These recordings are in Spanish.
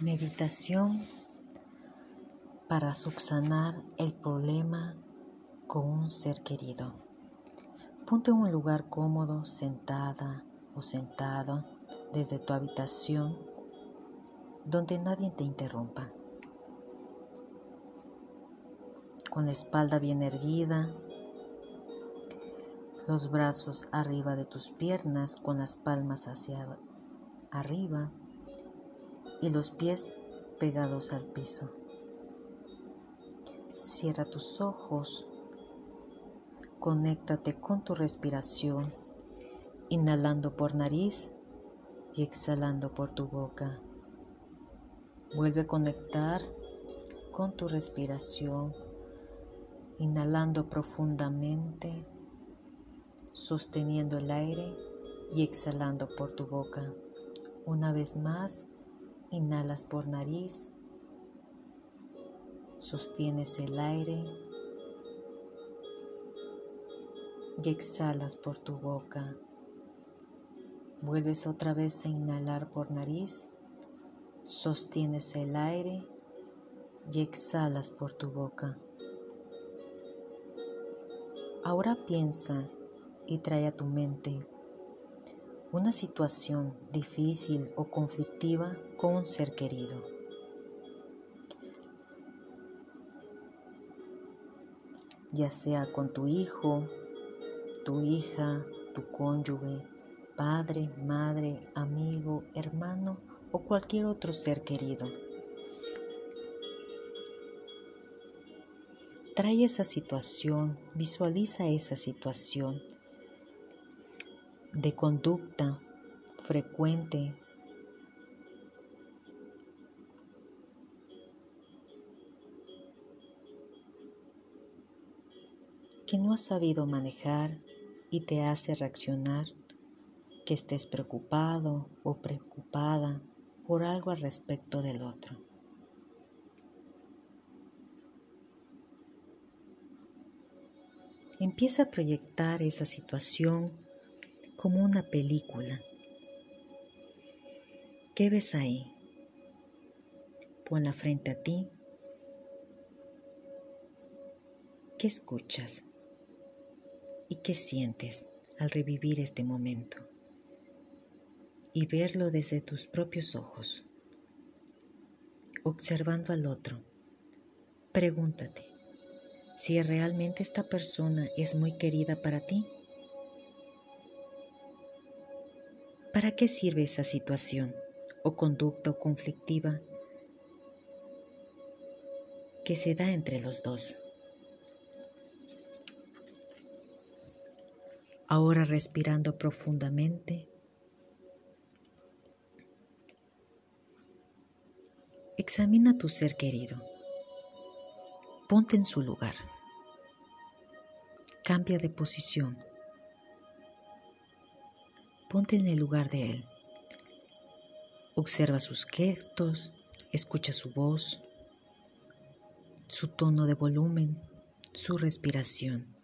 Meditación para subsanar el problema con un ser querido. Ponte en un lugar cómodo, sentada o sentado desde tu habitación donde nadie te interrumpa. Con la espalda bien erguida, los brazos arriba de tus piernas con las palmas hacia arriba y los pies pegados al piso. Cierra tus ojos, conéctate con tu respiración, inhalando por nariz y exhalando por tu boca. Vuelve a conectar con tu respiración, inhalando profundamente, sosteniendo el aire y exhalando por tu boca. Una vez más, Inhalas por nariz, sostienes el aire y exhalas por tu boca. Vuelves otra vez a inhalar por nariz, sostienes el aire y exhalas por tu boca. Ahora piensa y trae a tu mente una situación difícil o conflictiva con un ser querido. ya sea con tu hijo, tu hija, tu cónyuge, padre, madre, amigo, hermano o cualquier otro ser querido. Trae esa situación, visualiza esa situación de conducta frecuente que no has sabido manejar y te hace reaccionar, que estés preocupado o preocupada por algo al respecto del otro. Empieza a proyectar esa situación como una película. ¿Qué ves ahí? Ponla frente a ti. ¿Qué escuchas? ¿Y qué sientes al revivir este momento? Y verlo desde tus propios ojos. Observando al otro, pregúntate si realmente esta persona es muy querida para ti ¿Para qué sirve esa situación o conducta o conflictiva que se da entre los dos? Ahora respirando profundamente, examina tu ser querido. Ponte en su lugar. Cambia de posición Ponte en el lugar de Él. Observa sus gestos, escucha su voz, su tono de volumen, su respiración.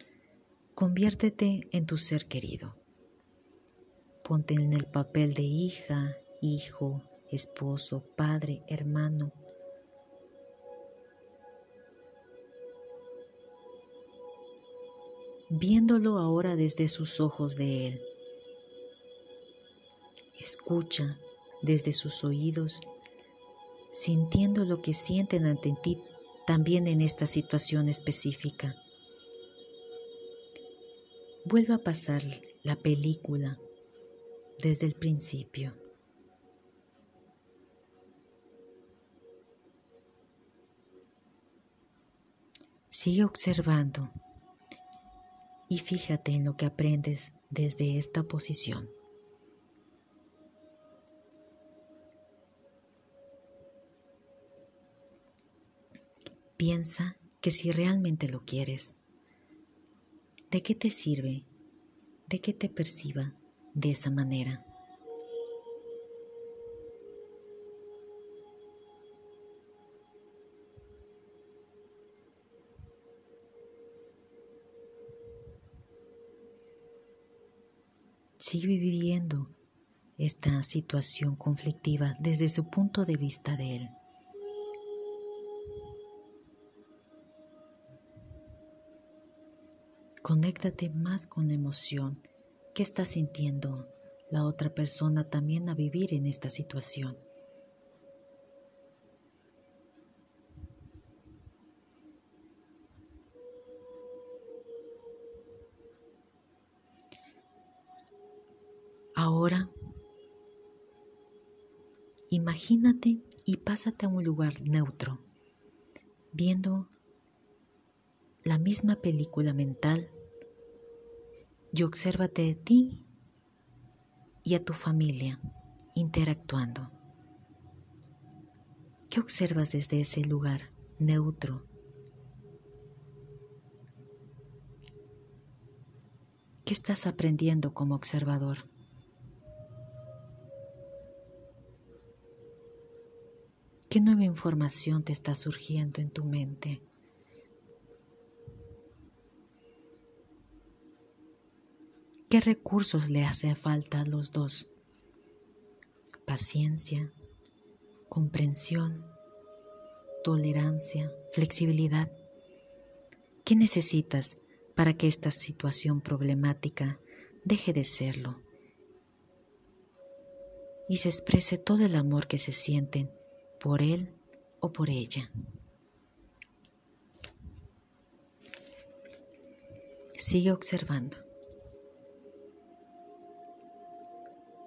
Conviértete en tu ser querido. Ponte en el papel de hija, hijo, esposo, padre, hermano. Viéndolo ahora desde sus ojos de Él Escucha desde sus oídos, sintiendo lo que sienten ante ti también en esta situación específica. Vuelve a pasar la película desde el principio. Sigue observando y fíjate en lo que aprendes desde esta posición. Piensa que si realmente lo quieres, ¿de qué te sirve? ¿De qué te perciba de esa manera? Sigue viviendo esta situación conflictiva desde su punto de vista de él. Conéctate más con la emoción que está sintiendo la otra persona también a vivir en esta situación. Ahora, imagínate y pásate a un lugar neutro, viendo la misma película mental y obsérvate de ti y a tu familia interactuando. ¿Qué observas desde ese lugar neutro? ¿Qué estás aprendiendo como observador? ¿Qué nueva información te está surgiendo en tu mente? ¿Qué recursos le hace falta a los dos? Paciencia, comprensión, tolerancia, flexibilidad. ¿Qué necesitas para que esta situación problemática deje de serlo y se exprese todo el amor que se sienten por él o por ella. Sigue observando.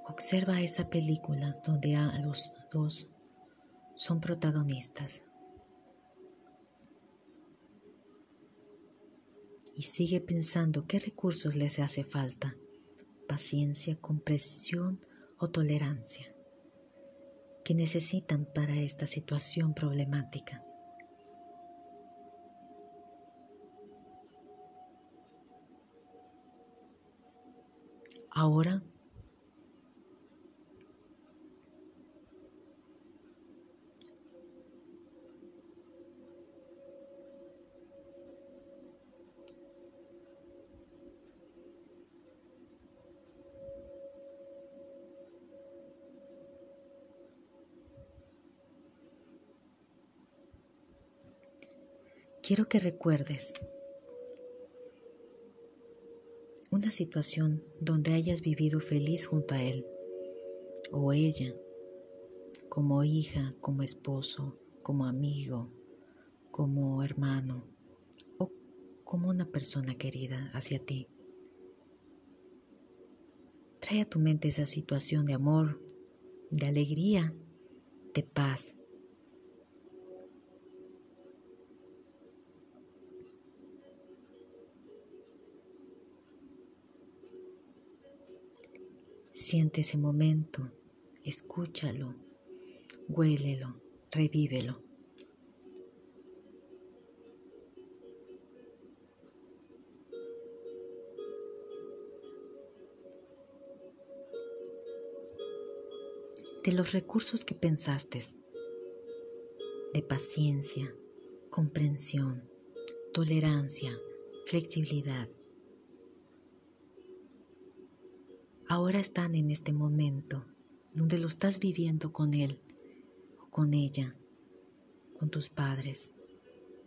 Observa esa película donde a los dos son protagonistas. Y sigue pensando qué recursos les hace falta. Paciencia, comprensión o tolerancia que necesitan para esta situación problemática. Ahora quiero que recuerdes una situación donde hayas vivido feliz junto a él o ella, como hija, como esposo, como amigo, como hermano o como una persona querida hacia ti. Trae a tu mente esa situación de amor, de alegría, de paz, Siente ese momento, escúchalo, huélelo, revívelo. De los recursos que pensaste, de paciencia, comprensión, tolerancia, flexibilidad, ahora están en este momento, donde lo estás viviendo con él o con ella, con tus padres,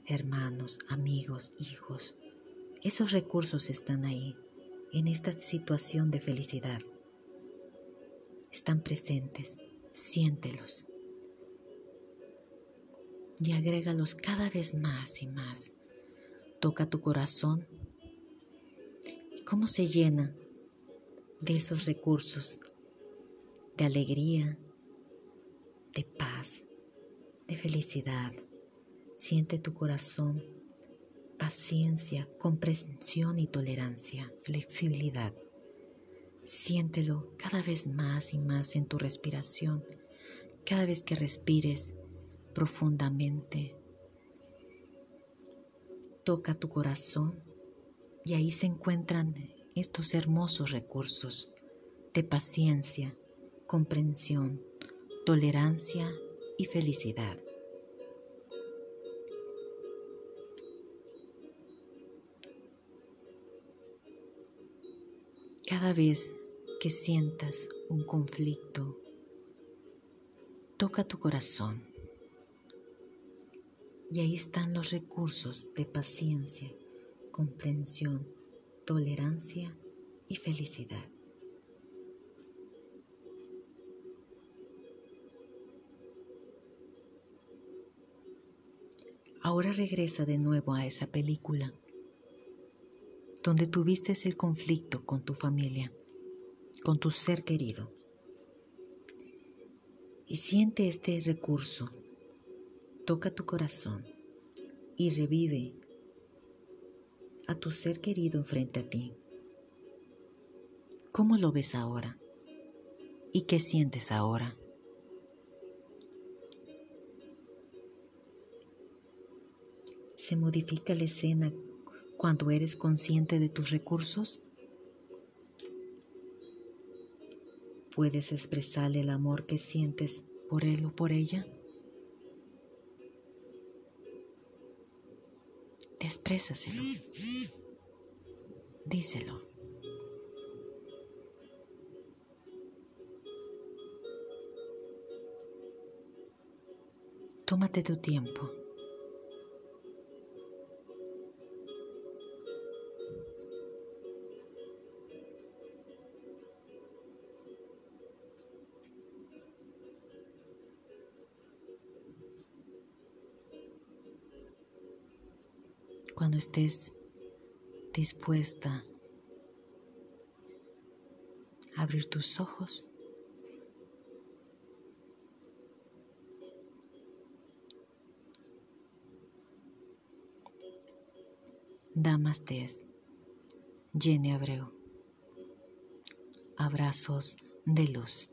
hermanos, amigos, hijos. Esos recursos están ahí, en esta situación de felicidad. Están presentes, siéntelos. Y agrégalos cada vez más y más. Toca tu corazón. ¿Cómo se llena de esos recursos de alegría, de paz, de felicidad. Siente tu corazón, paciencia, comprensión y tolerancia, flexibilidad. Siéntelo cada vez más y más en tu respiración, cada vez que respires profundamente. Toca tu corazón y ahí se encuentran estos hermosos recursos de paciencia, comprensión, tolerancia y felicidad. Cada vez que sientas un conflicto, toca tu corazón. Y ahí están los recursos de paciencia, comprensión, tolerancia y felicidad. Ahora regresa de nuevo a esa película donde tuviste el conflicto con tu familia, con tu ser querido. Y siente este recurso, toca tu corazón y revive a tu ser querido enfrente a ti. ¿Cómo lo ves ahora? ¿Y qué sientes ahora? ¿Se modifica la escena cuando eres consciente de tus recursos? ¿Puedes expresarle el amor que sientes por él o por ella? Exprésaselo. Díselo. Tómate tu tiempo. Estés dispuesta a abrir tus ojos. Damastes, Jenny Abreu. Abrazos de luz.